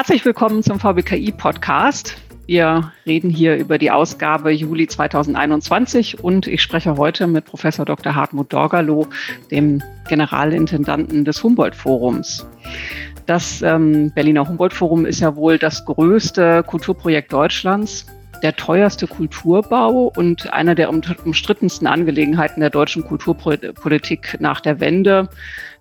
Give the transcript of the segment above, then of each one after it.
Herzlich willkommen zum VBKI Podcast. Wir reden hier über die Ausgabe Juli 2021 und ich spreche heute mit Professor Dr. Hartmut Dorgalow, dem Generalintendanten des Humboldt-Forums. Das ähm, Berliner Humboldt-Forum ist ja wohl das größte Kulturprojekt Deutschlands, der teuerste Kulturbau und einer der umstrittensten Angelegenheiten der deutschen Kulturpolitik nach der Wende.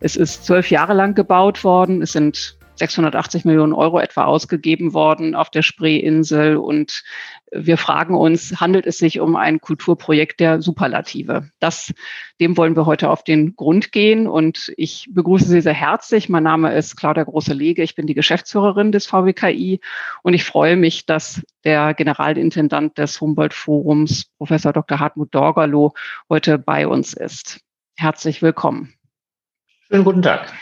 Es ist zwölf Jahre lang gebaut worden. Es sind 680 Millionen Euro etwa ausgegeben worden auf der Spreeinsel. Und wir fragen uns, handelt es sich um ein Kulturprojekt der Superlative? Das, dem wollen wir heute auf den Grund gehen. Und ich begrüße Sie sehr herzlich. Mein Name ist Claudia Große-Lege. Ich bin die Geschäftsführerin des VWKI. Und ich freue mich, dass der Generalintendant des Humboldt-Forums, Professor Dr. Hartmut Dorgerloh, heute bei uns ist. Herzlich willkommen. Schönen guten Tag.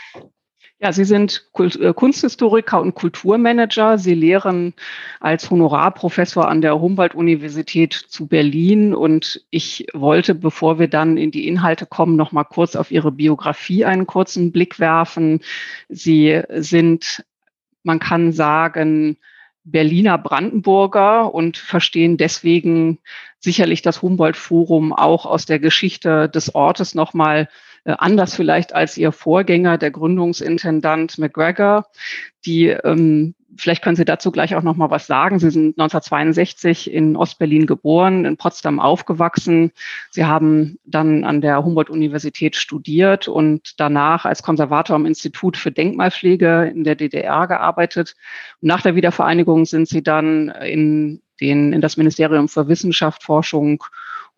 Ja, Sie sind äh, Kunsthistoriker und Kulturmanager. Sie lehren als Honorarprofessor an der Humboldt-Universität zu Berlin. Und ich wollte, bevor wir dann in die Inhalte kommen, noch mal kurz auf Ihre Biografie einen kurzen Blick werfen. Sie sind, man kann sagen, Berliner Brandenburger und verstehen deswegen sicherlich das Humboldt-Forum auch aus der Geschichte des Ortes noch mal anders vielleicht als ihr Vorgänger, der Gründungsintendant McGregor, die ähm, Vielleicht können Sie dazu gleich auch noch mal was sagen. Sie sind 1962 in Ostberlin geboren, in Potsdam aufgewachsen. Sie haben dann an der Humboldt-Universität studiert und danach als Konservator am Institut für Denkmalpflege in der DDR gearbeitet. Nach der Wiedervereinigung sind Sie dann in, den, in das Ministerium für Wissenschaft, Forschung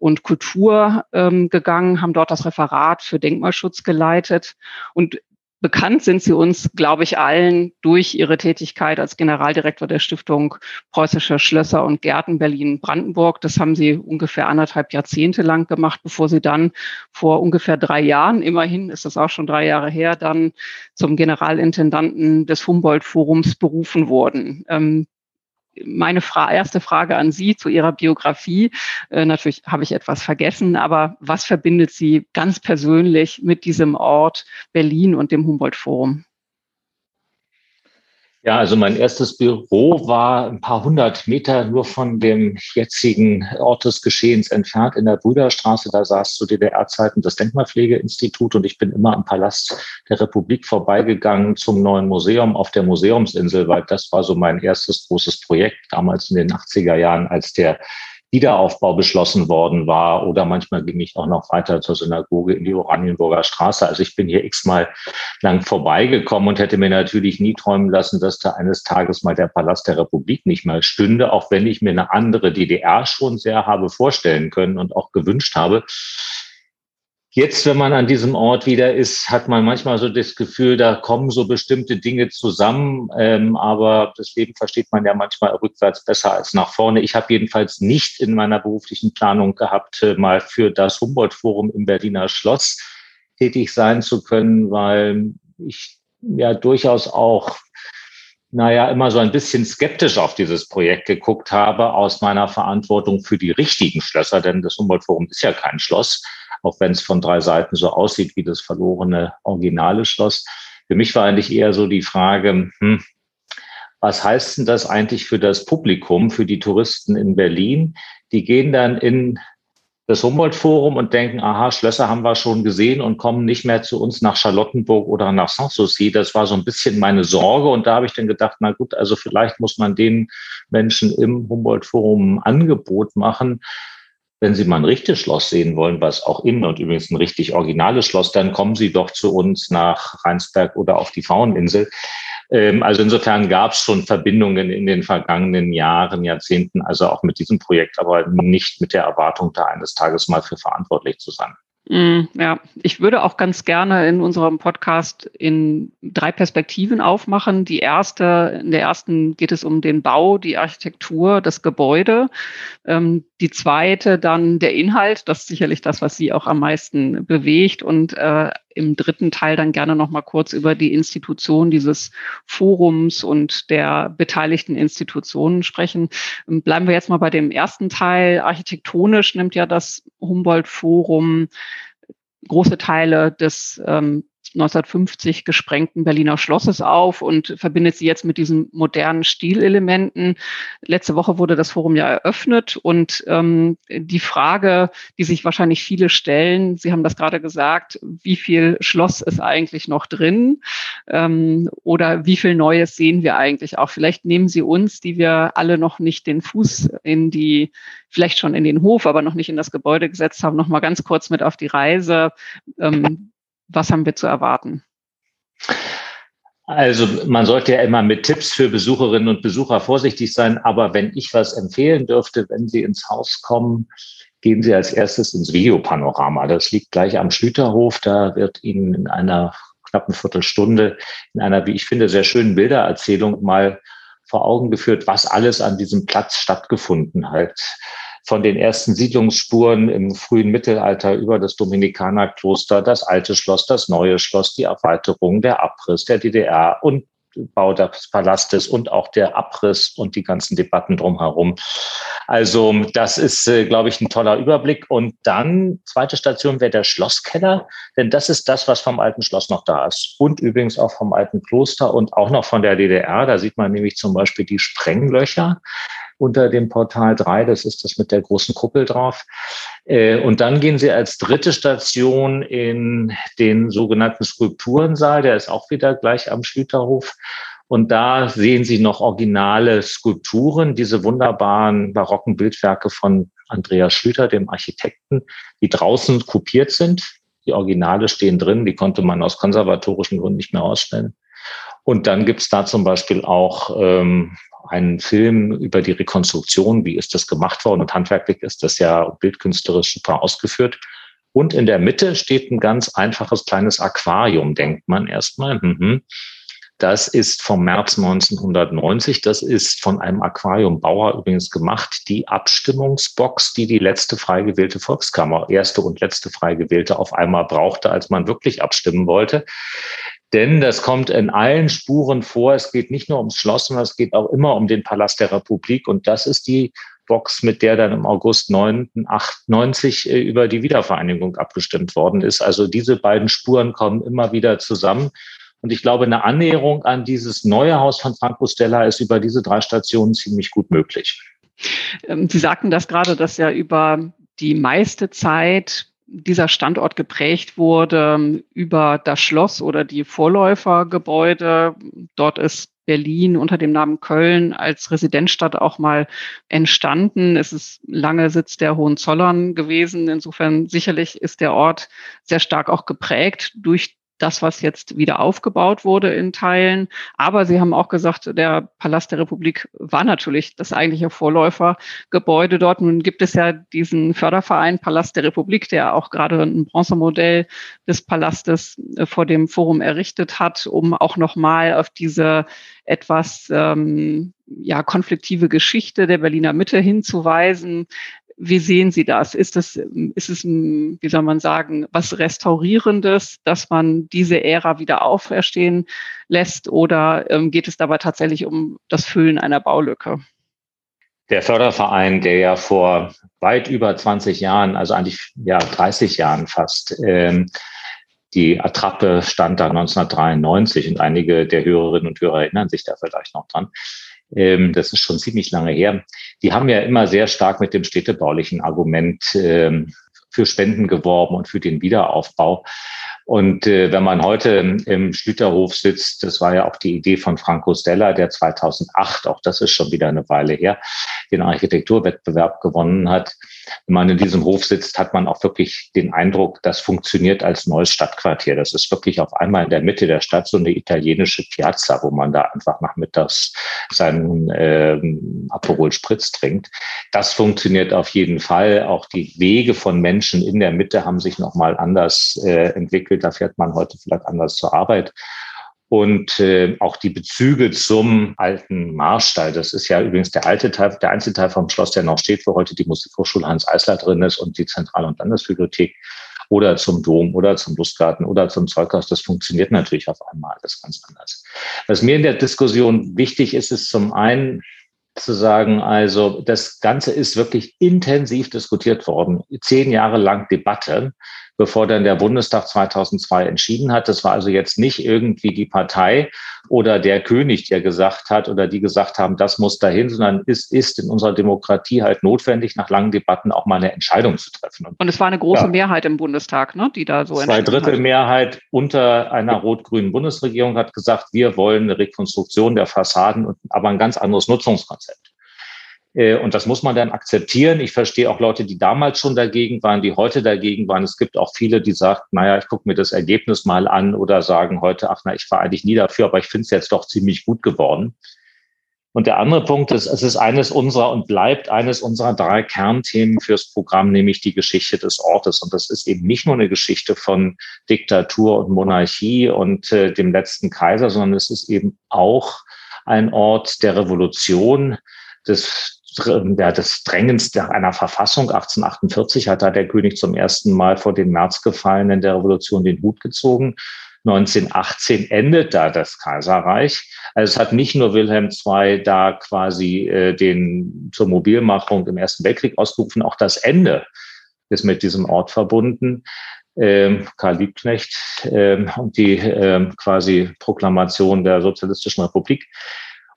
und Kultur ähm, gegangen, haben dort das Referat für Denkmalschutz geleitet. Und bekannt sind sie uns, glaube ich, allen durch ihre Tätigkeit als Generaldirektor der Stiftung Preußische Schlösser und Gärten Berlin-Brandenburg. Das haben sie ungefähr anderthalb Jahrzehnte lang gemacht, bevor sie dann vor ungefähr drei Jahren, immerhin ist das auch schon drei Jahre her, dann zum Generalintendanten des Humboldt-Forums berufen wurden. Ähm, meine Fra erste Frage an Sie zu Ihrer Biografie. Äh, natürlich habe ich etwas vergessen, aber was verbindet Sie ganz persönlich mit diesem Ort Berlin und dem Humboldt-Forum? Ja, also mein erstes Büro war ein paar hundert Meter nur von dem jetzigen Ort des Geschehens entfernt in der Brüderstraße. Da saß zu DDR-Zeiten das Denkmalpflegeinstitut und ich bin immer am Palast der Republik vorbeigegangen zum neuen Museum auf der Museumsinsel, weil das war so mein erstes großes Projekt damals in den 80er Jahren, als der Wiederaufbau beschlossen worden war. Oder manchmal ging ich auch noch weiter zur Synagoge in die Oranienburger Straße. Also ich bin hier x-mal lang vorbeigekommen und hätte mir natürlich nie träumen lassen, dass da eines Tages mal der Palast der Republik nicht mehr stünde, auch wenn ich mir eine andere DDR schon sehr habe vorstellen können und auch gewünscht habe. Jetzt, wenn man an diesem Ort wieder ist, hat man manchmal so das Gefühl, da kommen so bestimmte Dinge zusammen. Ähm, aber das Leben versteht man ja manchmal rückwärts besser als nach vorne. Ich habe jedenfalls nicht in meiner beruflichen Planung gehabt, äh, mal für das Humboldt-Forum im Berliner Schloss tätig sein zu können, weil ich ja durchaus auch naja, immer so ein bisschen skeptisch auf dieses Projekt geguckt habe aus meiner Verantwortung für die richtigen Schlösser, denn das Humboldt-Forum ist ja kein Schloss auch wenn es von drei Seiten so aussieht wie das verlorene originale Schloss. Für mich war eigentlich eher so die Frage, hm, was heißt denn das eigentlich für das Publikum, für die Touristen in Berlin? Die gehen dann in das Humboldt-Forum und denken, aha, Schlösser haben wir schon gesehen und kommen nicht mehr zu uns nach Charlottenburg oder nach Sanssouci. Das war so ein bisschen meine Sorge. Und da habe ich dann gedacht, na gut, also vielleicht muss man den Menschen im Humboldt-Forum ein Angebot machen, wenn Sie mal ein richtiges Schloss sehen wollen, was auch innen und übrigens ein richtig originales Schloss, dann kommen Sie doch zu uns nach Rheinsberg oder auf die Fraueninsel. Ähm, also insofern gab es schon Verbindungen in den vergangenen Jahren, Jahrzehnten, also auch mit diesem Projekt, aber nicht mit der Erwartung, da eines Tages mal für verantwortlich zu sein. Mm, ja, ich würde auch ganz gerne in unserem Podcast in drei Perspektiven aufmachen. Die erste, in der ersten geht es um den Bau, die Architektur, das Gebäude. Ähm, die zweite dann der Inhalt, das ist sicherlich das, was Sie auch am meisten bewegt. Und äh, im dritten Teil dann gerne noch mal kurz über die Institution dieses Forums und der beteiligten Institutionen sprechen. Ähm, bleiben wir jetzt mal bei dem ersten Teil. Architektonisch nimmt ja das Humboldt-Forum große Teile des ähm, 1950 gesprengten Berliner Schlosses auf und verbindet sie jetzt mit diesen modernen Stilelementen. Letzte Woche wurde das Forum ja eröffnet und ähm, die Frage, die sich wahrscheinlich viele stellen, Sie haben das gerade gesagt, wie viel Schloss ist eigentlich noch drin ähm, oder wie viel Neues sehen wir eigentlich auch? Vielleicht nehmen Sie uns, die wir alle noch nicht den Fuß in die, vielleicht schon in den Hof, aber noch nicht in das Gebäude gesetzt haben, noch mal ganz kurz mit auf die Reise. Ähm, was haben wir zu erwarten? Also man sollte ja immer mit Tipps für Besucherinnen und Besucher vorsichtig sein, aber wenn ich was empfehlen dürfte, wenn Sie ins Haus kommen, gehen Sie als erstes ins Videopanorama. Das liegt gleich am Schlüterhof. Da wird Ihnen in einer knappen Viertelstunde in einer, wie ich finde, sehr schönen Bildererzählung mal vor Augen geführt, was alles an diesem Platz stattgefunden hat von den ersten Siedlungsspuren im frühen Mittelalter über das Dominikanerkloster, das alte Schloss, das neue Schloss, die Erweiterung, der Abriss der DDR und Bau des Palastes und auch der Abriss und die ganzen Debatten drumherum. Also das ist, äh, glaube ich, ein toller Überblick. Und dann, zweite Station wäre der Schlosskeller, denn das ist das, was vom alten Schloss noch da ist. Und übrigens auch vom alten Kloster und auch noch von der DDR. Da sieht man nämlich zum Beispiel die Sprenglöcher unter dem Portal 3. Das ist das mit der großen Kuppel drauf. Äh, und dann gehen Sie als dritte Station in den sogenannten Skulpturensaal. Der ist auch wieder gleich am Schlüterhof. Und da sehen Sie noch originale Skulpturen, diese wunderbaren barocken Bildwerke von Andreas Schlüter, dem Architekten, die draußen kopiert sind. Die Originale stehen drin, die konnte man aus konservatorischen Gründen nicht mehr ausstellen. Und dann gibt's da zum Beispiel auch ähm, einen Film über die Rekonstruktion, wie ist das gemacht worden und handwerklich ist das ja bildkünstlerisch super ausgeführt. Und in der Mitte steht ein ganz einfaches kleines Aquarium, denkt man erstmal. Mhm. Das ist vom März 1990. Das ist von einem Aquariumbauer übrigens gemacht. Die Abstimmungsbox, die die letzte frei gewählte Volkskammer, erste und letzte frei gewählte, auf einmal brauchte, als man wirklich abstimmen wollte. Denn das kommt in allen Spuren vor. Es geht nicht nur ums Schloss, sondern es geht auch immer um den Palast der Republik. Und das ist die Box, mit der dann im August 98 äh, über die Wiedervereinigung abgestimmt worden ist. Also diese beiden Spuren kommen immer wieder zusammen. Und ich glaube, eine Annäherung an dieses neue Haus von Franco Stella ist über diese drei Stationen ziemlich gut möglich. Ähm, Sie sagten das gerade, dass ja über die meiste Zeit dieser Standort geprägt wurde über das Schloss oder die Vorläufergebäude. Dort ist Berlin unter dem Namen Köln als Residenzstadt auch mal entstanden. Es ist lange Sitz der Hohenzollern gewesen. Insofern sicherlich ist der Ort sehr stark auch geprägt durch das, was jetzt wieder aufgebaut wurde in Teilen. Aber Sie haben auch gesagt, der Palast der Republik war natürlich das eigentliche Vorläufergebäude dort. Nun gibt es ja diesen Förderverein Palast der Republik, der auch gerade ein Bronzemodell des Palastes äh, vor dem Forum errichtet hat, um auch nochmal auf diese etwas ähm, ja, konfliktive Geschichte der Berliner Mitte hinzuweisen. Wie sehen Sie das? Ist es, ist es, wie soll man sagen, was Restaurierendes, dass man diese Ära wieder auferstehen lässt oder ähm, geht es dabei tatsächlich um das Füllen einer Baulücke? Der Förderverein, der ja vor weit über 20 Jahren, also eigentlich ja 30 Jahren fast, ähm, die Attrappe stand da 1993 und einige der Hörerinnen und Hörer erinnern sich da vielleicht noch dran ähm, das ist schon ziemlich lange her, die haben ja immer sehr stark mit dem städtebaulichen Argument ähm, für Spenden geworben und für den Wiederaufbau. Und äh, wenn man heute im Schlüterhof sitzt, das war ja auch die Idee von Franco Stella, der 2008, auch das ist schon wieder eine Weile her, den Architekturwettbewerb gewonnen hat. Wenn man in diesem Hof sitzt, hat man auch wirklich den Eindruck, das funktioniert als neues Stadtquartier. Das ist wirklich auf einmal in der Mitte der Stadt so eine italienische Piazza, wo man da einfach nachmittags seinen ähm, Aperol Spritz trinkt. Das funktioniert auf jeden Fall. Auch die Wege von Menschen in der Mitte haben sich nochmal anders äh, entwickelt da fährt man heute vielleicht anders zur Arbeit. Und äh, auch die Bezüge zum alten Marstall, das ist ja übrigens der alte Teil, der einzige Teil vom Schloss, der noch steht, wo heute die Musikhochschule Hans Eisler drin ist und die Zentral- und Landesbibliothek oder zum Dom oder zum Lustgarten oder zum Zeughaus. Das funktioniert natürlich auf einmal alles ganz anders. Was mir in der Diskussion wichtig ist, ist zum einen, zu sagen, also das Ganze ist wirklich intensiv diskutiert worden. Zehn Jahre lang Debatte bevor dann der Bundestag 2002 entschieden hat. Das war also jetzt nicht irgendwie die Partei oder der König, der gesagt hat oder die gesagt haben, das muss dahin, sondern es ist in unserer Demokratie halt notwendig, nach langen Debatten auch mal eine Entscheidung zu treffen. Und es war eine große ja. Mehrheit im Bundestag, ne, die da so Zwei Drittel hat. Mehrheit unter einer rot-grünen Bundesregierung hat gesagt, wir wollen eine Rekonstruktion der Fassaden, aber ein ganz anderes Nutzungskonzept. Äh, und das muss man dann akzeptieren. Ich verstehe auch Leute, die damals schon dagegen waren, die heute dagegen waren. Es gibt auch viele, die sagen, naja, ich gucke mir das Ergebnis mal an oder sagen heute, ach na, ich war eigentlich nie dafür, aber ich finde es jetzt doch ziemlich gut geworden. Und der andere Punkt ist, es ist eines unserer und bleibt eines unserer drei Kernthemen fürs Programm, nämlich die Geschichte des Ortes. Und das ist eben nicht nur eine Geschichte von Diktatur und Monarchie und äh, dem letzten Kaiser, sondern es ist eben auch ein Ort der Revolution, des ja, des Drängens einer Verfassung 1848 hat da der König zum ersten Mal vor den Märzgefallenen der Revolution den Hut gezogen. 1918 endet da das Kaiserreich. Also es hat nicht nur Wilhelm II da quasi äh, den zur Mobilmachung im Ersten Weltkrieg ausgerufen, auch das Ende ist mit diesem Ort verbunden. Ähm, Karl Liebknecht ähm, und die ähm, quasi Proklamation der Sozialistischen Republik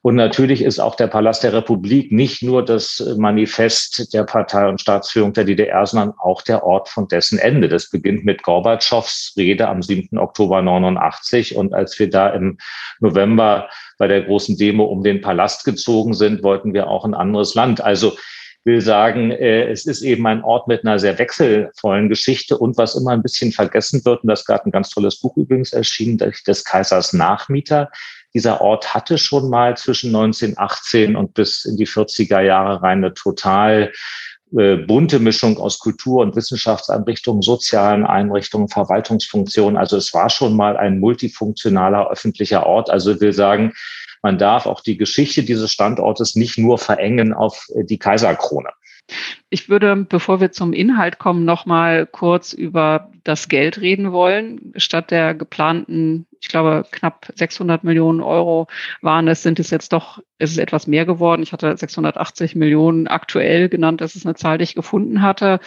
und natürlich ist auch der Palast der Republik nicht nur das Manifest der Partei und Staatsführung der DDR, sondern auch der Ort von dessen Ende. Das beginnt mit Gorbatschows Rede am 7. Oktober 89. Und als wir da im November bei der großen Demo um den Palast gezogen sind, wollten wir auch ein anderes Land. Also will sagen, äh, es ist eben ein Ort mit einer sehr wechselvollen Geschichte und was immer ein bisschen vergessen wird, und das gerade ein ganz tolles Buch übrigens erschienen, des Kaisers Nachmieter, dieser Ort hatte schon mal zwischen 1918 und bis in die 40er Jahre rein eine total äh, bunte Mischung aus Kultur- und Wissenschaftseinrichtungen, sozialen Einrichtungen, Verwaltungsfunktionen. Also es war schon mal ein multifunktionaler öffentlicher Ort. Also ich will sagen, man darf auch die Geschichte dieses Standortes nicht nur verengen auf äh, die Kaiserkrone. Ich würde, bevor wir zum Inhalt kommen, noch mal kurz über das Geld reden wollen. Statt der geplanten, ich glaube, knapp 600 Millionen Euro waren es, sind es jetzt doch, es ist etwas mehr geworden. Ich hatte 680 Millionen aktuell genannt. Das ist eine Zahl, die ich gefunden hatte.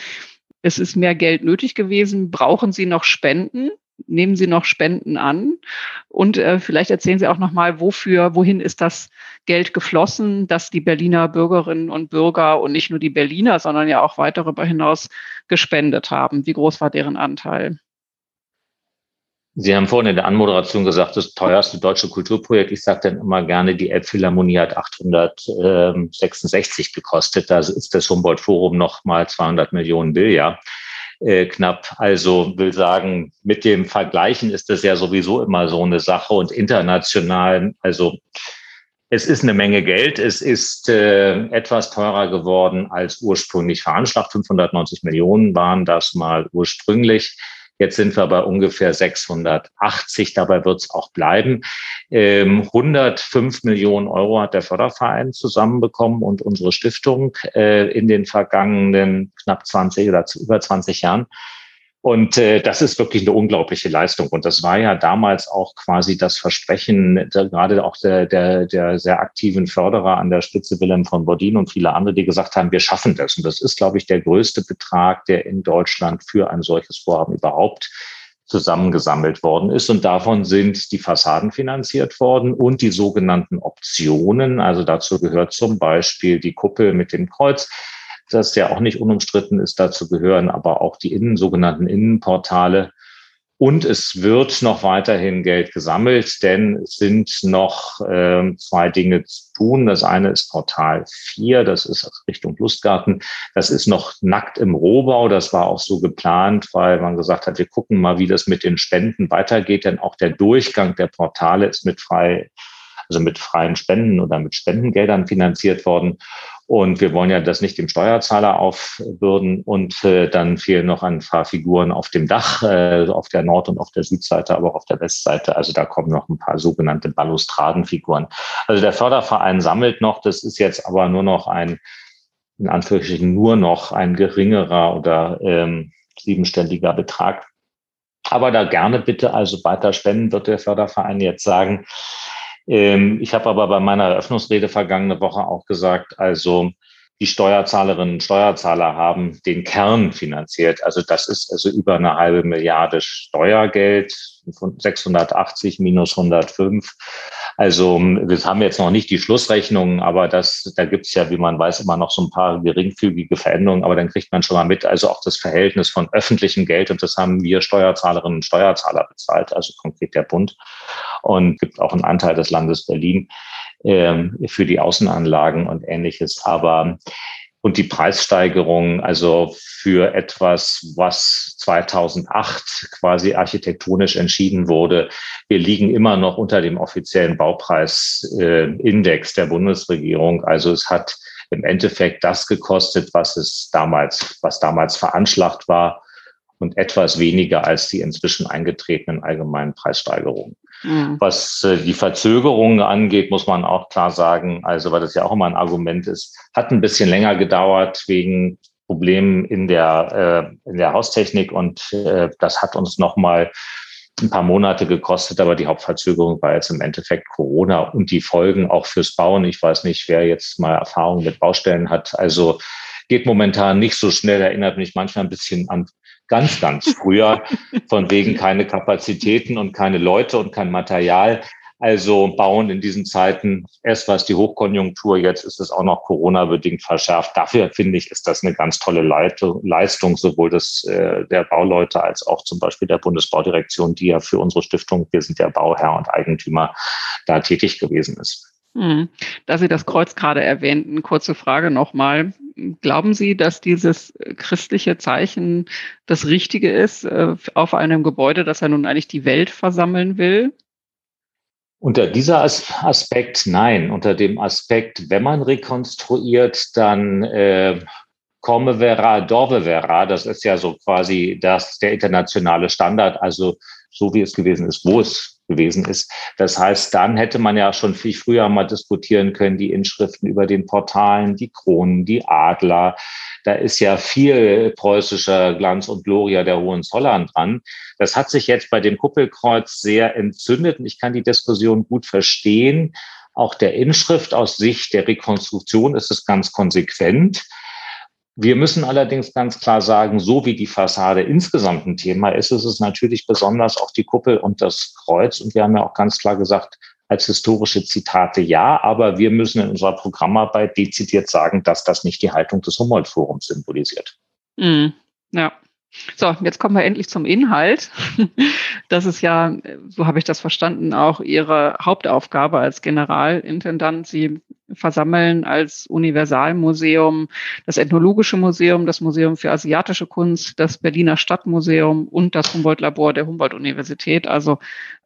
Es ist mehr Geld nötig gewesen. Brauchen Sie noch Spenden? Nehmen Sie noch Spenden an? Und äh, vielleicht erzählen Sie auch noch mal, wofür, wohin ist das Geld geflossen, das die Berliner Bürgerinnen und Bürger und nicht nur die Berliner, sondern ja auch weit darüber hinaus gespendet haben? Wie groß war deren Anteil? Sie haben vorhin in der Anmoderation gesagt, das teuerste deutsche Kulturprojekt. Ich sage dann immer gerne, die Elbphilharmonie hat 866 gekostet. Da ist das Humboldt Forum noch mal 200 Millionen Billard äh, knapp. Also will sagen, mit dem Vergleichen ist das ja sowieso immer so eine Sache und international, also es ist eine Menge Geld. Es ist äh, etwas teurer geworden als ursprünglich veranschlagt. 590 Millionen waren das mal ursprünglich. Jetzt sind wir bei ungefähr 680. Dabei wird es auch bleiben. Ähm, 105 Millionen Euro hat der Förderverein zusammenbekommen und unsere Stiftung äh, in den vergangenen knapp 20 oder über 20 Jahren. Und äh, das ist wirklich eine unglaubliche Leistung. Und das war ja damals auch quasi das Versprechen, der, gerade auch der, der, der sehr aktiven Förderer an der Spitze Wilhelm von Bodin und viele andere, die gesagt haben, wir schaffen das. Und das ist, glaube ich, der größte Betrag, der in Deutschland für ein solches Vorhaben überhaupt zusammengesammelt worden ist. Und davon sind die Fassaden finanziert worden und die sogenannten Optionen. Also dazu gehört zum Beispiel die Kuppel mit dem Kreuz das ja auch nicht unumstritten ist. Dazu gehören aber auch die innen, sogenannten Innenportale. Und es wird noch weiterhin Geld gesammelt, denn es sind noch äh, zwei Dinge zu tun. Das eine ist Portal 4, das ist Richtung Lustgarten. Das ist noch nackt im Rohbau. Das war auch so geplant, weil man gesagt hat, wir gucken mal, wie das mit den Spenden weitergeht, denn auch der Durchgang der Portale ist mit frei, also mit freien Spenden oder mit Spendengeldern finanziert worden. Und wir wollen ja das nicht dem Steuerzahler aufbürden. Und äh, dann fehlen noch ein paar Figuren auf dem Dach, äh, auf der Nord- und auf der Südseite, aber auch auf der Westseite. Also da kommen noch ein paar sogenannte Balustradenfiguren. Also der Förderverein sammelt noch. Das ist jetzt aber nur noch ein, in Anführungsstrichen nur noch ein geringerer oder ähm, siebenstelliger Betrag. Aber da gerne bitte also weiter spenden, wird der Förderverein jetzt sagen. Ähm, ich habe aber bei meiner Eröffnungsrede vergangene Woche auch gesagt, also die Steuerzahlerinnen und Steuerzahler haben den Kern finanziert. Also das ist also über eine halbe Milliarde Steuergeld 680 minus 105. Also wir haben jetzt noch nicht die Schlussrechnungen, aber das, da gibt es ja, wie man weiß, immer noch so ein paar geringfügige Veränderungen, aber dann kriegt man schon mal mit, also auch das Verhältnis von öffentlichem Geld und das haben wir Steuerzahlerinnen und Steuerzahler bezahlt, also konkret der Bund und gibt auch einen Anteil des Landes Berlin äh, für die Außenanlagen und ähnliches. Aber und die Preissteigerung, also für etwas, was 2008 quasi architektonisch entschieden wurde. Wir liegen immer noch unter dem offiziellen Baupreisindex der Bundesregierung. Also es hat im Endeffekt das gekostet, was es damals, was damals veranschlagt war und etwas weniger als die inzwischen eingetretenen allgemeinen Preissteigerungen. Mhm. Was äh, die Verzögerungen angeht, muss man auch klar sagen, also weil das ja auch immer ein Argument ist, hat ein bisschen länger gedauert wegen Problemen in der, äh, in der Haustechnik und äh, das hat uns nochmal ein paar Monate gekostet, aber die Hauptverzögerung war jetzt im Endeffekt Corona und die Folgen auch fürs Bauen. Ich weiß nicht, wer jetzt mal Erfahrung mit Baustellen hat. Also geht momentan nicht so schnell, erinnert mich manchmal ein bisschen an ganz, ganz früher, von wegen keine Kapazitäten und keine Leute und kein Material. Also bauen in diesen Zeiten, erst war es die Hochkonjunktur, jetzt ist es auch noch Corona-bedingt verschärft. Dafür finde ich, ist das eine ganz tolle Leistung, sowohl des, äh, der Bauleute als auch zum Beispiel der Bundesbaudirektion, die ja für unsere Stiftung, wir sind der Bauherr und Eigentümer, da tätig gewesen ist. Hm. Da Sie das Kreuz gerade erwähnten, kurze Frage nochmal. Glauben Sie, dass dieses christliche Zeichen das Richtige ist äh, auf einem Gebäude, das ja nun eigentlich die Welt versammeln will? Unter dieser Aspekt nein. Unter dem Aspekt, wenn man rekonstruiert, dann äh, komme vera, dorve vera. Das ist ja so quasi das, der internationale Standard. Also so wie es gewesen ist, wo es gewesen ist. Das heißt, dann hätte man ja schon viel früher mal diskutieren können, die Inschriften über den Portalen, die Kronen, die Adler. Da ist ja viel preußischer Glanz und Gloria der Hohenzollern dran. Das hat sich jetzt bei dem Kuppelkreuz sehr entzündet und ich kann die Diskussion gut verstehen. Auch der Inschrift aus Sicht der Rekonstruktion ist es ganz konsequent. Wir müssen allerdings ganz klar sagen, so wie die Fassade insgesamt ein Thema ist, ist es natürlich besonders auch die Kuppel und das Kreuz. Und wir haben ja auch ganz klar gesagt, als historische Zitate ja, aber wir müssen in unserer Programmarbeit dezidiert sagen, dass das nicht die Haltung des Humboldt-Forums symbolisiert. Mm, ja. So, jetzt kommen wir endlich zum Inhalt. Das ist ja, so habe ich das verstanden, auch Ihre Hauptaufgabe als Generalintendant. Sie versammeln als Universalmuseum das Ethnologische Museum, das Museum für asiatische Kunst, das Berliner Stadtmuseum und das Humboldt-Labor der Humboldt-Universität. Also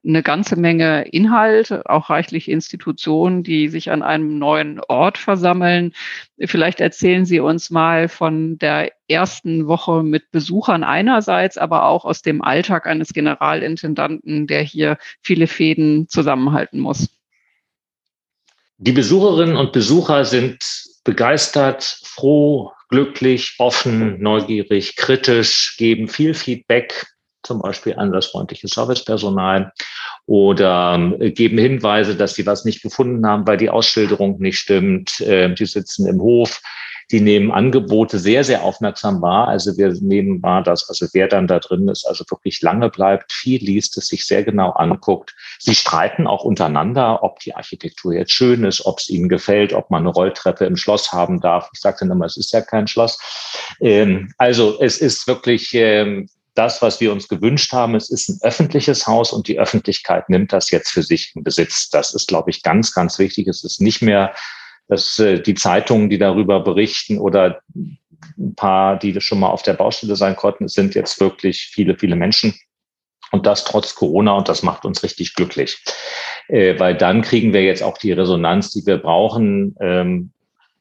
eine ganze Menge Inhalt, auch reichlich Institutionen, die sich an einem neuen Ort versammeln. Vielleicht erzählen Sie uns mal von der ersten Woche mit Besuchern einerseits, aber auch aus dem Alltag eines Generalintendanten, der hier viele Fäden zusammenhalten muss. Die Besucherinnen und Besucher sind begeistert, froh, glücklich, offen, neugierig, kritisch, geben viel Feedback, zum Beispiel an das freundliche Servicepersonal oder äh, geben Hinweise, dass sie was nicht gefunden haben, weil die Ausschilderung nicht stimmt. Äh, die sitzen im Hof, die nehmen Angebote sehr, sehr aufmerksam wahr. Also wir nehmen wahr, dass also wer dann da drin ist, also wirklich lange bleibt, viel liest, es sich sehr genau anguckt. Sie streiten auch untereinander, ob die Architektur jetzt schön ist, ob es ihnen gefällt, ob man eine Rolltreppe im Schloss haben darf. Ich sage dann immer, es ist ja kein Schloss. Ähm, also es ist wirklich ähm, das, was wir uns gewünscht haben. Es ist ein öffentliches Haus und die Öffentlichkeit nimmt das jetzt für sich in Besitz. Das ist, glaube ich, ganz, ganz wichtig. Es ist nicht mehr dass äh, die Zeitungen, die darüber berichten oder ein paar, die schon mal auf der Baustelle sein konnten, es sind jetzt wirklich viele, viele Menschen. Und das trotz Corona und das macht uns richtig glücklich. Äh, weil dann kriegen wir jetzt auch die Resonanz, die wir brauchen. Ähm,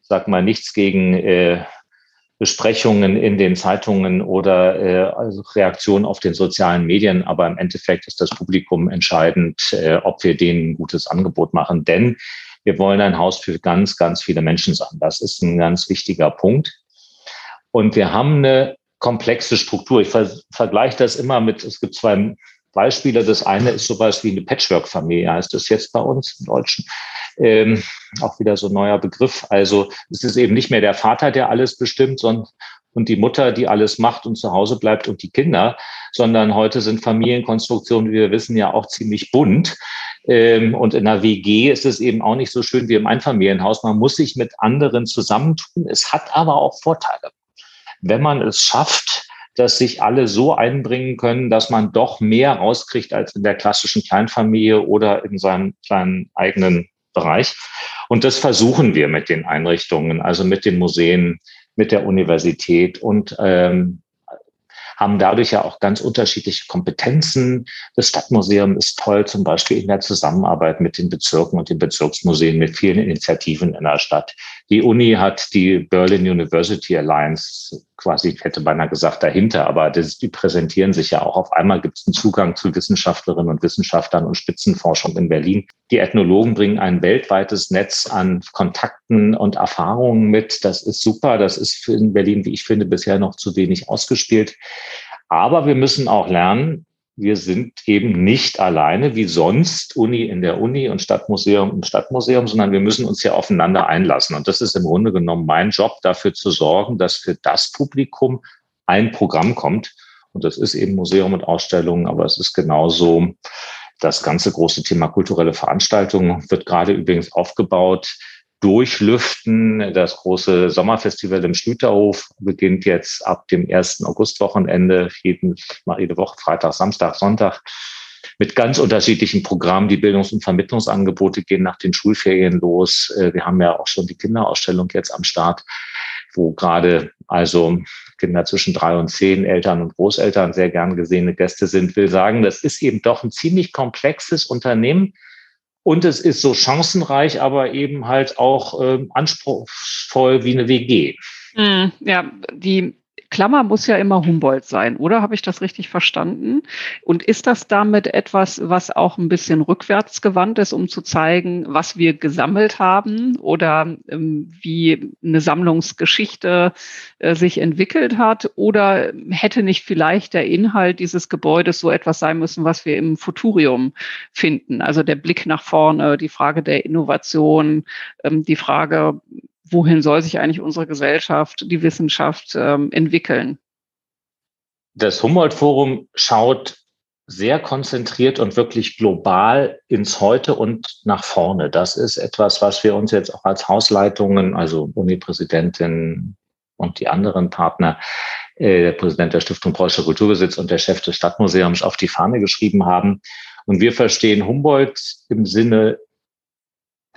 sag mal nichts gegen äh, Besprechungen in den Zeitungen oder äh, also Reaktionen auf den sozialen Medien. Aber im Endeffekt ist das Publikum entscheidend, äh, ob wir denen ein gutes Angebot machen. Denn wir wollen ein Haus für ganz, ganz viele Menschen sein. Das ist ein ganz wichtiger Punkt. Und wir haben eine komplexe Struktur. Ich ver vergleiche das immer mit, es gibt zwei Beispiele. Das eine ist sowas wie eine Patchwork-Familie, heißt das jetzt bei uns im Deutschen. Ähm, auch wieder so ein neuer Begriff. Also es ist eben nicht mehr der Vater, der alles bestimmt, sondern und die Mutter, die alles macht und zu Hause bleibt und die Kinder, sondern heute sind Familienkonstruktionen, wie wir wissen, ja auch ziemlich bunt. Ähm, und in einer WG ist es eben auch nicht so schön wie im Einfamilienhaus. Man muss sich mit anderen zusammentun. Es hat aber auch Vorteile. Wenn man es schafft, dass sich alle so einbringen können, dass man doch mehr rauskriegt als in der klassischen Kleinfamilie oder in seinem kleinen eigenen Bereich. Und das versuchen wir mit den Einrichtungen, also mit den Museen, mit der Universität und ähm, haben dadurch ja auch ganz unterschiedliche Kompetenzen. Das Stadtmuseum ist toll, zum Beispiel in der Zusammenarbeit mit den Bezirken und den Bezirksmuseen, mit vielen Initiativen in der Stadt. Die Uni hat die Berlin University Alliance quasi, ich hätte beinahe gesagt, dahinter, aber das, die präsentieren sich ja auch. Auf einmal gibt es einen Zugang zu Wissenschaftlerinnen und Wissenschaftlern und Spitzenforschung in Berlin. Die Ethnologen bringen ein weltweites Netz an Kontakten und Erfahrungen mit. Das ist super. Das ist in Berlin, wie ich finde, bisher noch zu wenig ausgespielt. Aber wir müssen auch lernen, wir sind eben nicht alleine wie sonst Uni in der Uni und Stadtmuseum im Stadtmuseum, sondern wir müssen uns ja aufeinander einlassen. Und das ist im Grunde genommen mein Job, dafür zu sorgen, dass für das Publikum ein Programm kommt. Und das ist eben Museum und Ausstellungen, aber es ist genauso das ganze große Thema kulturelle Veranstaltungen wird gerade übrigens aufgebaut durchlüften. Das große Sommerfestival im Schlüterhof beginnt jetzt ab dem 1. Augustwochenende, jeden, jede Woche, Freitag, Samstag, Sonntag, mit ganz unterschiedlichen Programmen. Die Bildungs- und Vermittlungsangebote gehen nach den Schulferien los. Äh, wir haben ja auch schon die Kinderausstellung jetzt am Start, wo gerade also Kinder zwischen drei und zehn, Eltern und Großeltern sehr gern gesehene Gäste sind, will sagen, das ist eben doch ein ziemlich komplexes Unternehmen und es ist so chancenreich, aber eben halt auch äh, anspruchsvoll wie eine WG. Hm, ja, die Klammer muss ja immer Humboldt sein, oder? Habe ich das richtig verstanden? Und ist das damit etwas, was auch ein bisschen rückwärts gewandt ist, um zu zeigen, was wir gesammelt haben oder ähm, wie eine Sammlungsgeschichte äh, sich entwickelt hat? Oder hätte nicht vielleicht der Inhalt dieses Gebäudes so etwas sein müssen, was wir im Futurium finden? Also der Blick nach vorne, die Frage der Innovation, ähm, die Frage, wohin soll sich eigentlich unsere Gesellschaft, die Wissenschaft ähm, entwickeln? Das Humboldt-Forum schaut sehr konzentriert und wirklich global ins Heute und nach vorne. Das ist etwas, was wir uns jetzt auch als Hausleitungen, also Unipräsidentin und die anderen Partner, äh, der Präsident der Stiftung Preußischer Kulturbesitz und der Chef des Stadtmuseums auf die Fahne geschrieben haben. Und wir verstehen Humboldt im Sinne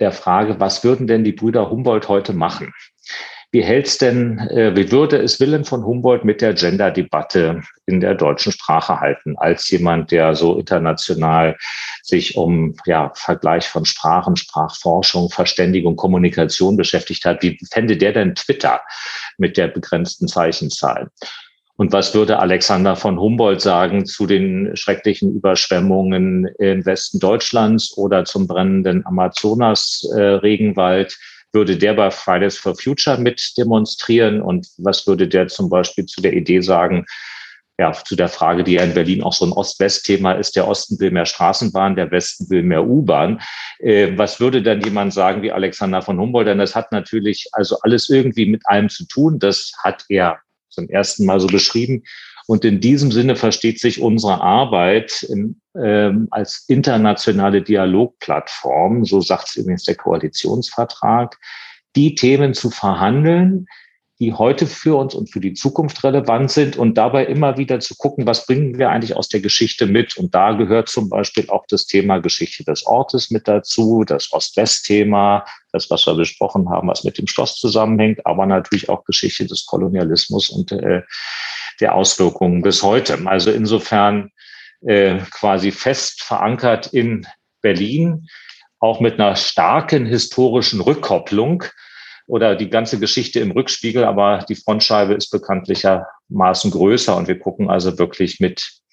der Frage, was würden denn die Brüder Humboldt heute machen? Wie hält's denn, äh, wie würde es Willen von Humboldt mit der Gender-Debatte in der deutschen Sprache halten, als jemand, der so international sich um ja, Vergleich von Sprachen, Sprachforschung, Verständigung, Kommunikation beschäftigt hat? Wie fände der denn Twitter mit der begrenzten Zeichenzahl? Und was würde Alexander von Humboldt sagen zu den schrecklichen Überschwemmungen im Westen Deutschlands oder zum brennenden Amazonas-Regenwald? Würde der bei Fridays for Future mit demonstrieren? Und was würde der zum Beispiel zu der Idee sagen, ja, zu der Frage, die ja in Berlin auch so ein Ost-West-Thema ist, der Osten will mehr Straßenbahn, der Westen will mehr U-Bahn. Äh, was würde dann jemand sagen wie Alexander von Humboldt? Denn das hat natürlich also alles irgendwie mit allem zu tun. Das hat er zum ersten Mal so beschrieben. Und in diesem Sinne versteht sich unsere Arbeit in, ähm, als internationale Dialogplattform, so sagt es übrigens der Koalitionsvertrag, die Themen zu verhandeln, die heute für uns und für die Zukunft relevant sind und dabei immer wieder zu gucken, was bringen wir eigentlich aus der Geschichte mit. Und da gehört zum Beispiel auch das Thema Geschichte des Ortes mit dazu, das Ost-West-Thema, das, was wir besprochen haben, was mit dem Schloss zusammenhängt, aber natürlich auch Geschichte des Kolonialismus und äh, der Auswirkungen bis heute. Also insofern äh, quasi fest verankert in Berlin, auch mit einer starken historischen Rückkopplung oder die ganze Geschichte im Rückspiegel, aber die Frontscheibe ist bekanntlichermaßen größer und wir gucken also wirklich mit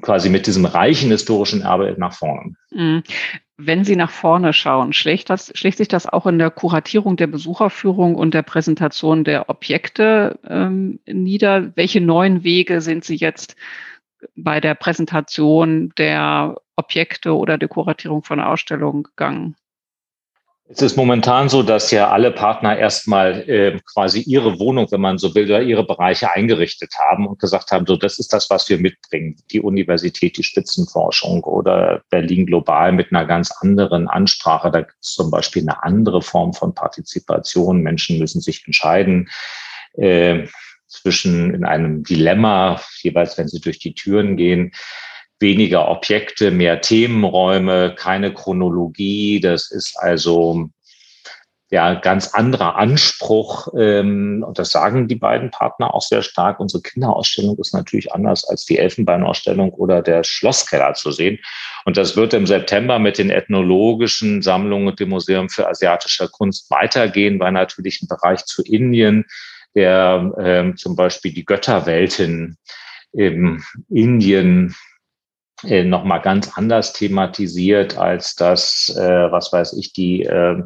quasi mit diesem reichen historischen Erbe nach vorne. Mhm. Wenn Sie nach vorne schauen, schlägt, das, schlägt sich das auch in der Kuratierung der Besucherführung und der Präsentation der Objekte ähm, nieder? Welche neuen Wege sind Sie jetzt bei der Präsentation der Objekte oder Dekoratierung von Ausstellungen gegangen? Es ist momentan so, dass ja alle Partner erstmal äh, quasi ihre Wohnung, wenn man so will, oder ihre Bereiche eingerichtet haben und gesagt haben, so das ist das, was wir mitbringen. Die Universität, die Spitzenforschung oder Berlin global mit einer ganz anderen Ansprache. Da gibt es zum Beispiel eine andere Form von Partizipation. Menschen müssen sich entscheiden. Äh, zwischen in einem Dilemma, jeweils wenn sie durch die Türen gehen, weniger Objekte, mehr Themenräume, keine Chronologie. Das ist also ja ganz anderer Anspruch. Ähm, und das sagen die beiden Partner auch sehr stark. Unsere Kinderausstellung ist natürlich anders als die Elfenbeinausstellung oder der Schlosskeller zu sehen. Und das wird im September mit den ethnologischen Sammlungen und dem Museum für asiatische Kunst weitergehen, weil natürlich ein Bereich zu Indien, der ähm, zum Beispiel die Götterwelten in Indien äh, nochmal ganz anders thematisiert als das, äh, was weiß ich, die äh,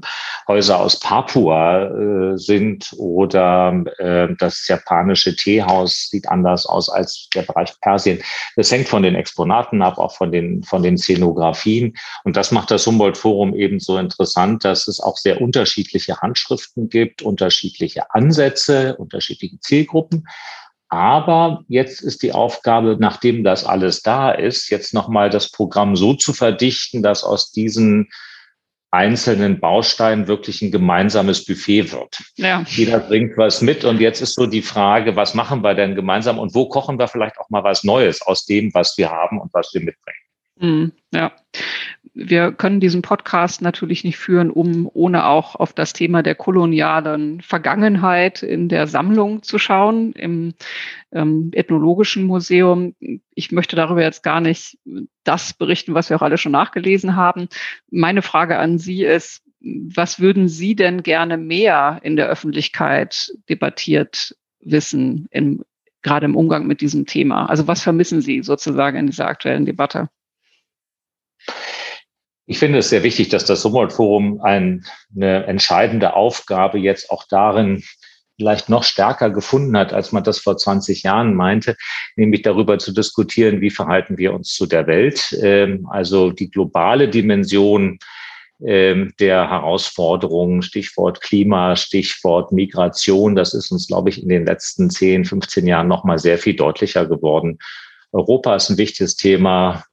Häuser aus Papua äh, sind oder äh, das japanische Teehaus sieht anders aus als der Bereich Persien. Das hängt von den Exponaten ab, auch von den, von den Szenografien. Und das macht das Humboldt-Forum eben so interessant, dass es auch sehr unterschiedliche Handschriften gibt, unterschiedliche Ansätze, unterschiedliche Zielgruppen. Aber jetzt ist die Aufgabe, nachdem das alles da ist, jetzt nochmal das Programm so zu verdichten, dass aus diesen einzelnen Bausteinen wirklich ein gemeinsames Buffet wird. Ja. Jeder bringt was mit und jetzt ist so die Frage, was machen wir denn gemeinsam und wo kochen wir vielleicht auch mal was Neues aus dem, was wir haben und was wir mitbringen. Mm, ja wir können diesen Podcast natürlich nicht führen, um ohne auch auf das Thema der kolonialen Vergangenheit in der Sammlung zu schauen, im ähm, Ethnologischen Museum. Ich möchte darüber jetzt gar nicht das berichten, was wir auch alle schon nachgelesen haben. Meine Frage an Sie ist, was würden Sie denn gerne mehr in der Öffentlichkeit debattiert wissen, im, gerade im Umgang mit diesem Thema? Also was vermissen Sie sozusagen in dieser aktuellen Debatte? Ich finde es sehr wichtig, dass das Humboldt-Forum ein, eine entscheidende Aufgabe jetzt auch darin vielleicht noch stärker gefunden hat, als man das vor 20 Jahren meinte, nämlich darüber zu diskutieren, wie verhalten wir uns zu der Welt. Ähm, also die globale Dimension ähm, der Herausforderungen, Stichwort Klima, Stichwort Migration, das ist uns, glaube ich, in den letzten 10, 15 Jahren noch mal sehr viel deutlicher geworden. Europa ist ein wichtiges Thema,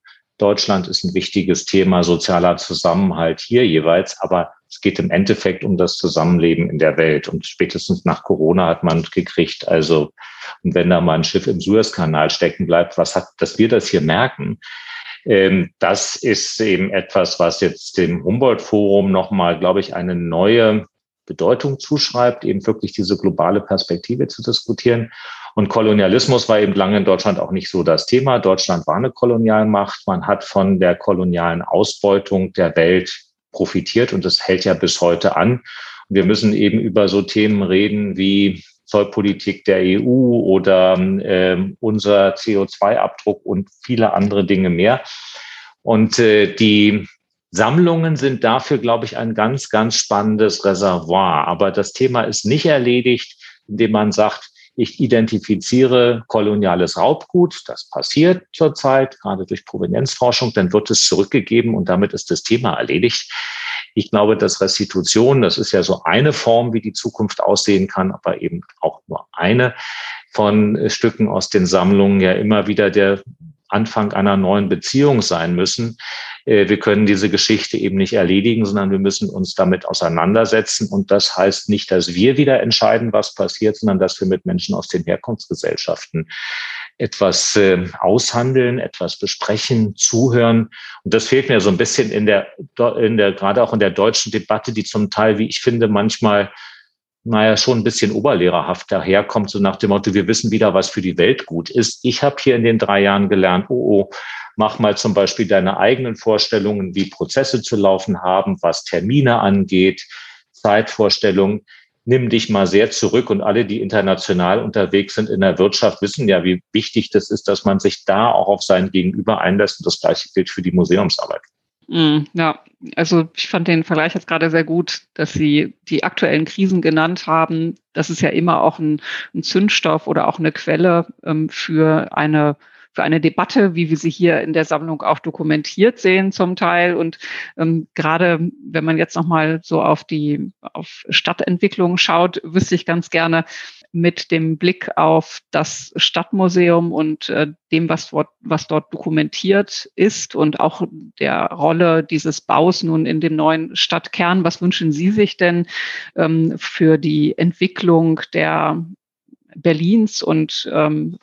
Deutschland ist ein wichtiges Thema, sozialer Zusammenhalt hier jeweils, aber es geht im Endeffekt um das Zusammenleben in der Welt. Und spätestens nach Corona hat man gekriegt, also, und wenn da mal ein Schiff im Suezkanal stecken bleibt, was hat, dass wir das hier merken, ähm, das ist eben etwas, was jetzt dem Humboldt-Forum nochmal, glaube ich, eine neue Bedeutung zuschreibt, eben wirklich diese globale Perspektive zu diskutieren. Und Kolonialismus war eben lange in Deutschland auch nicht so das Thema. Deutschland war eine Kolonialmacht. Man hat von der kolonialen Ausbeutung der Welt profitiert und das hält ja bis heute an. Und wir müssen eben über so Themen reden wie Zollpolitik der EU oder äh, unser CO2-Abdruck und viele andere Dinge mehr. Und äh, die Sammlungen sind dafür, glaube ich, ein ganz, ganz spannendes Reservoir. Aber das Thema ist nicht erledigt, indem man sagt, ich identifiziere koloniales Raubgut. Das passiert zurzeit, gerade durch Provenienzforschung. Dann wird es zurückgegeben und damit ist das Thema erledigt. Ich glaube, dass Restitution, das ist ja so eine Form, wie die Zukunft aussehen kann, aber eben auch nur eine von Stücken aus den Sammlungen ja immer wieder der Anfang einer neuen Beziehung sein müssen. Äh, wir können diese Geschichte eben nicht erledigen, sondern wir müssen uns damit auseinandersetzen. Und das heißt nicht, dass wir wieder entscheiden, was passiert, sondern dass wir mit Menschen aus den Herkunftsgesellschaften etwas äh, aushandeln, etwas besprechen, zuhören. Und das fehlt mir so ein bisschen in der, in der, gerade auch in der deutschen Debatte, die zum Teil, wie ich finde, manchmal naja, schon ein bisschen oberlehrerhaft daherkommt, so nach dem Motto, wir wissen wieder, was für die Welt gut ist. Ich habe hier in den drei Jahren gelernt, oh, oh, mach mal zum Beispiel deine eigenen Vorstellungen, wie Prozesse zu laufen haben, was Termine angeht, Zeitvorstellungen. Nimm dich mal sehr zurück und alle, die international unterwegs sind in der Wirtschaft, wissen ja, wie wichtig das ist, dass man sich da auch auf sein Gegenüber einlässt. Und das Gleiche gilt für die Museumsarbeit. Mm, ja, also ich fand den Vergleich jetzt gerade sehr gut, dass Sie die aktuellen Krisen genannt haben. Das ist ja immer auch ein, ein Zündstoff oder auch eine Quelle ähm, für eine für eine Debatte, wie wir sie hier in der Sammlung auch dokumentiert sehen zum Teil. Und ähm, gerade wenn man jetzt nochmal so auf die auf Stadtentwicklung schaut, wüsste ich ganz gerne, mit dem Blick auf das Stadtmuseum und äh, dem, was dort, was dort dokumentiert ist und auch der Rolle dieses Baus nun in dem neuen Stadtkern. Was wünschen Sie sich denn ähm, für die Entwicklung der Berlins und ähm,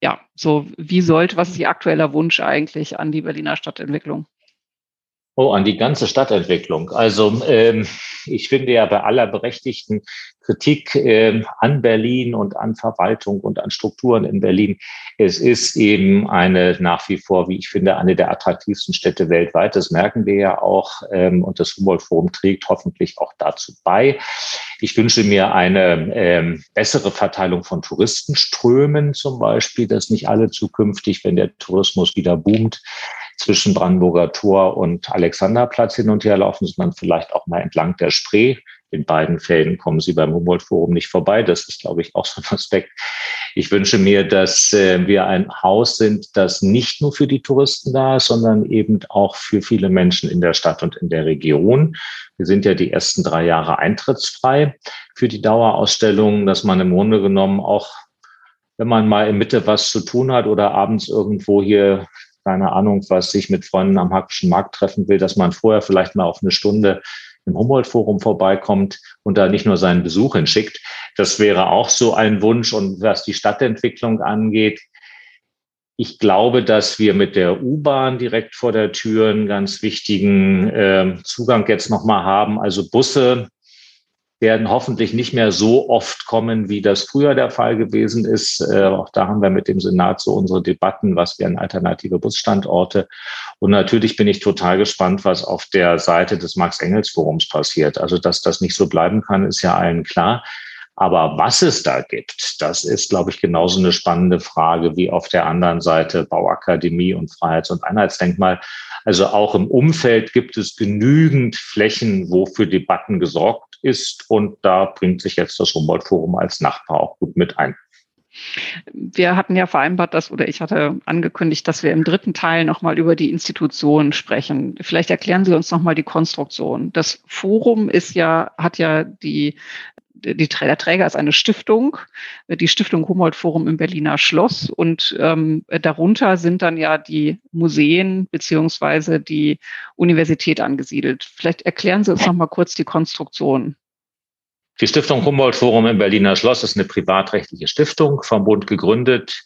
ja, so wie sollte, was ist Ihr aktueller Wunsch eigentlich an die Berliner Stadtentwicklung? Oh, an die ganze Stadtentwicklung. Also ähm, ich finde ja bei aller berechtigten Kritik ähm, an Berlin und an Verwaltung und an Strukturen in Berlin, es ist eben eine nach wie vor, wie ich finde, eine der attraktivsten Städte weltweit. Das merken wir ja auch ähm, und das Humboldt-Forum trägt hoffentlich auch dazu bei. Ich wünsche mir eine ähm, bessere Verteilung von Touristenströmen zum Beispiel, dass nicht alle zukünftig, wenn der Tourismus wieder boomt, zwischen Brandenburger Tor und Alexanderplatz hin und her laufen, sondern vielleicht auch mal entlang der Spree. In beiden Fällen kommen Sie beim Humboldt-Forum nicht vorbei. Das ist, glaube ich, auch so ein Aspekt. Ich wünsche mir, dass äh, wir ein Haus sind, das nicht nur für die Touristen da ist, sondern eben auch für viele Menschen in der Stadt und in der Region. Wir sind ja die ersten drei Jahre eintrittsfrei für die Dauerausstellung, dass man im Grunde genommen auch wenn man mal in Mitte was zu tun hat oder abends irgendwo hier keine Ahnung, was sich mit Freunden am Hackischen Markt treffen will, dass man vorher vielleicht mal auf eine Stunde im Humboldt-Forum vorbeikommt und da nicht nur seinen Besuch hinschickt. Das wäre auch so ein Wunsch. Und was die Stadtentwicklung angeht, ich glaube, dass wir mit der U-Bahn direkt vor der Tür einen ganz wichtigen äh, Zugang jetzt nochmal haben. Also Busse werden hoffentlich nicht mehr so oft kommen, wie das früher der Fall gewesen ist. Äh, auch da haben wir mit dem Senat so unsere Debatten, was wären alternative Busstandorte. Und natürlich bin ich total gespannt, was auf der Seite des Max-Engels-Forums passiert. Also, dass das nicht so bleiben kann, ist ja allen klar. Aber was es da gibt, das ist, glaube ich, genauso eine spannende Frage wie auf der anderen Seite Bauakademie und Freiheits- und Einheitsdenkmal. Also auch im Umfeld gibt es genügend Flächen, wo für Debatten gesorgt ist. Und da bringt sich jetzt das Humboldt-Forum als Nachbar auch gut mit ein. Wir hatten ja vereinbart, dass, oder ich hatte angekündigt, dass wir im dritten Teil nochmal über die Institutionen sprechen. Vielleicht erklären Sie uns nochmal die Konstruktion. Das Forum ist ja, hat ja die die, der Träger ist eine Stiftung, die Stiftung Humboldt Forum im Berliner Schloss und ähm, darunter sind dann ja die Museen beziehungsweise die Universität angesiedelt. Vielleicht erklären Sie uns noch mal kurz die Konstruktion. Die Stiftung Humboldt Forum im Berliner Schloss ist eine privatrechtliche Stiftung, vom Bund gegründet,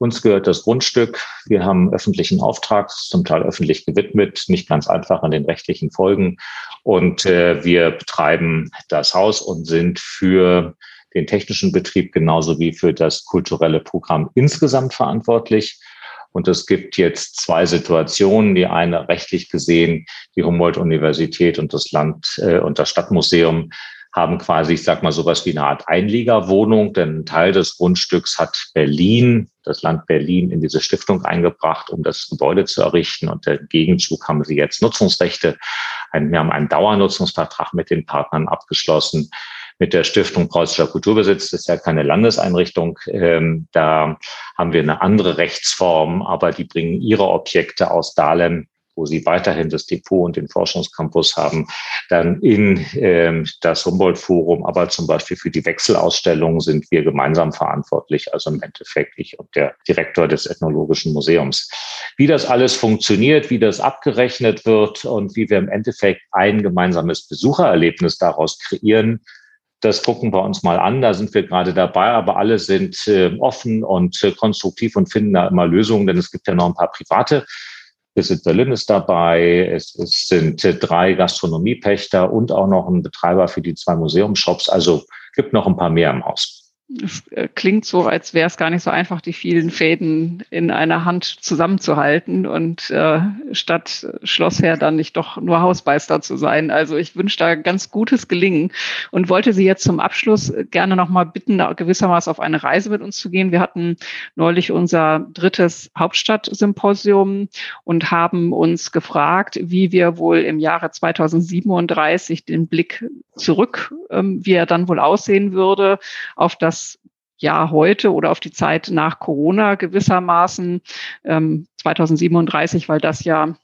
uns gehört das Grundstück. Wir haben öffentlichen Auftrag, zum Teil öffentlich gewidmet, nicht ganz einfach an den rechtlichen Folgen. Und äh, wir betreiben das Haus und sind für den technischen Betrieb genauso wie für das kulturelle Programm insgesamt verantwortlich. Und es gibt jetzt zwei Situationen. Die eine rechtlich gesehen, die Humboldt-Universität und das Land äh, und das Stadtmuseum haben quasi, ich sag mal, sowas wie eine Art Einliegerwohnung, denn ein Teil des Grundstücks hat Berlin, das Land Berlin, in diese Stiftung eingebracht, um das Gebäude zu errichten. Und im Gegenzug haben sie jetzt Nutzungsrechte. Wir haben einen Dauernutzungsvertrag mit den Partnern abgeschlossen. Mit der Stiftung Preußischer Kulturbesitz, ist ja keine Landeseinrichtung. Ähm, da haben wir eine andere Rechtsform, aber die bringen ihre Objekte aus Dahlem wo sie weiterhin das Depot und den Forschungscampus haben, dann in ähm, das Humboldt-Forum, aber zum Beispiel für die Wechselausstellungen sind wir gemeinsam verantwortlich, also im Endeffekt ich und der Direktor des Ethnologischen Museums. Wie das alles funktioniert, wie das abgerechnet wird und wie wir im Endeffekt ein gemeinsames Besuchererlebnis daraus kreieren, das gucken wir uns mal an. Da sind wir gerade dabei, aber alle sind äh, offen und äh, konstruktiv und finden da immer Lösungen, denn es gibt ja noch ein paar private Visit Berlin ist dabei. Es, es sind drei Gastronomiepächter und auch noch ein Betreiber für die zwei Museumshops. Also gibt noch ein paar mehr im Haus. Es äh, klingt so, als wäre es gar nicht so einfach, die vielen Fäden in einer Hand zusammenzuhalten und äh, statt Schlossherr dann nicht doch nur Hausmeister zu sein. Also ich wünsche da ganz gutes Gelingen und wollte Sie jetzt zum Abschluss gerne nochmal bitten, gewissermaßen auf eine Reise mit uns zu gehen. Wir hatten neulich unser drittes Hauptstadtsymposium und haben uns gefragt, wie wir wohl im Jahre 2037 den Blick zurück, ähm, wie er dann wohl aussehen würde auf das Jahr heute oder auf die Zeit nach Corona gewissermaßen, ähm, 2037, weil das ja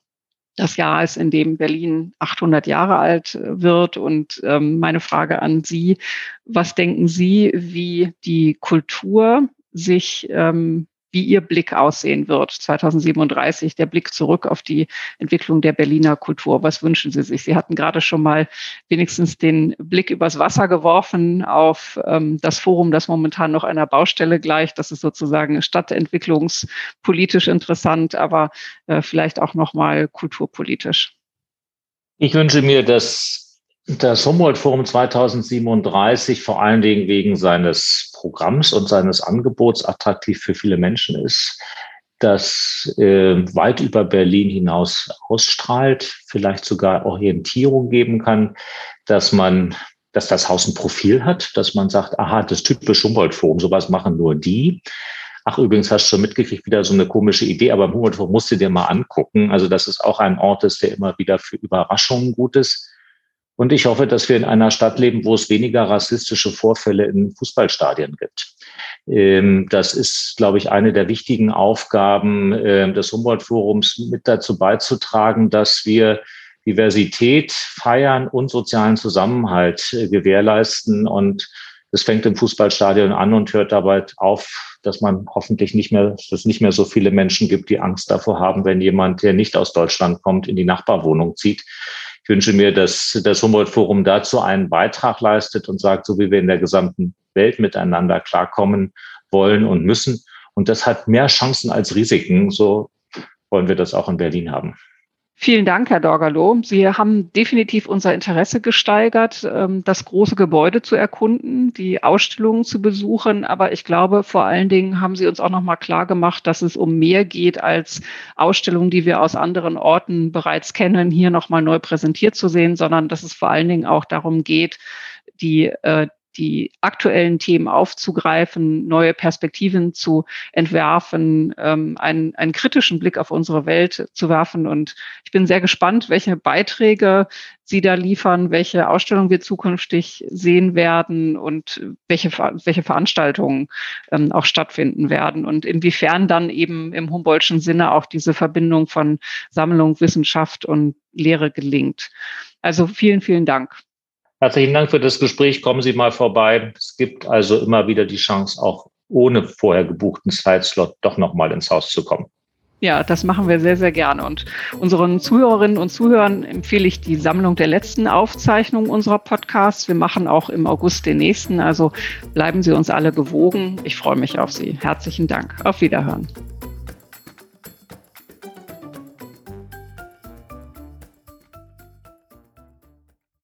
das Jahr ist, in dem Berlin 800 Jahre alt äh, wird. Und ähm, meine Frage an Sie, was denken Sie, wie die Kultur sich ähm, wie Ihr Blick aussehen wird 2037, der Blick zurück auf die Entwicklung der Berliner Kultur. Was wünschen Sie sich? Sie hatten gerade schon mal wenigstens den Blick übers Wasser geworfen auf ähm, das Forum, das momentan noch einer Baustelle gleicht. Das ist sozusagen stadtentwicklungspolitisch interessant, aber äh, vielleicht auch noch mal kulturpolitisch. Ich wünsche mir, dass das Humboldt-Forum 2037 vor allen Dingen wegen seines Programms und seines Angebots attraktiv für viele Menschen ist, das äh, weit über Berlin hinaus ausstrahlt, vielleicht sogar Orientierung geben kann, dass man, dass das Haus ein Profil hat, dass man sagt, aha, das typische Humboldt-Forum, sowas machen nur die. Ach, übrigens hast du schon mitgekriegt, wieder so eine komische Idee, aber im Humboldt-Forum musst du dir mal angucken. Also, dass es auch ein Ort ist, der immer wieder für Überraschungen gut ist und ich hoffe, dass wir in einer Stadt leben, wo es weniger rassistische Vorfälle in Fußballstadien gibt. Ähm, das ist, glaube ich, eine der wichtigen Aufgaben ähm, des Humboldt-Forums, mit dazu beizutragen, dass wir Diversität feiern und sozialen Zusammenhalt äh, gewährleisten. Und es fängt im Fußballstadion an und hört dabei auf, dass man hoffentlich nicht mehr, dass es nicht mehr so viele Menschen gibt, die Angst davor haben, wenn jemand, der nicht aus Deutschland kommt, in die Nachbarwohnung zieht. Ich wünsche mir, dass das Humboldt-Forum dazu einen Beitrag leistet und sagt, so wie wir in der gesamten Welt miteinander klarkommen wollen und müssen. Und das hat mehr Chancen als Risiken. So wollen wir das auch in Berlin haben. Vielen Dank, Herr Dorgalo. Sie haben definitiv unser Interesse gesteigert, ähm, das große Gebäude zu erkunden, die Ausstellungen zu besuchen. Aber ich glaube, vor allen Dingen haben Sie uns auch noch mal klar gemacht, dass es um mehr geht als Ausstellungen, die wir aus anderen Orten bereits kennen, hier noch mal neu präsentiert zu sehen, sondern dass es vor allen Dingen auch darum geht, die, äh, die aktuellen Themen aufzugreifen, neue Perspektiven zu entwerfen, ähm, einen, einen kritischen Blick auf unsere Welt zu werfen. Und ich bin sehr gespannt, welche Beiträge Sie da liefern, welche Ausstellungen wir zukünftig sehen werden und welche, welche Veranstaltungen ähm, auch stattfinden werden und inwiefern dann eben im Humboldtschen Sinne auch diese Verbindung von Sammlung, Wissenschaft und Lehre gelingt. Also vielen, vielen Dank. Herzlichen Dank für das Gespräch. Kommen Sie mal vorbei. Es gibt also immer wieder die Chance, auch ohne vorher gebuchten Zeitslot doch nochmal ins Haus zu kommen. Ja, das machen wir sehr, sehr gerne. Und unseren Zuhörerinnen und Zuhörern empfehle ich die Sammlung der letzten Aufzeichnungen unserer Podcasts. Wir machen auch im August den nächsten. Also bleiben Sie uns alle gewogen. Ich freue mich auf Sie. Herzlichen Dank. Auf Wiederhören.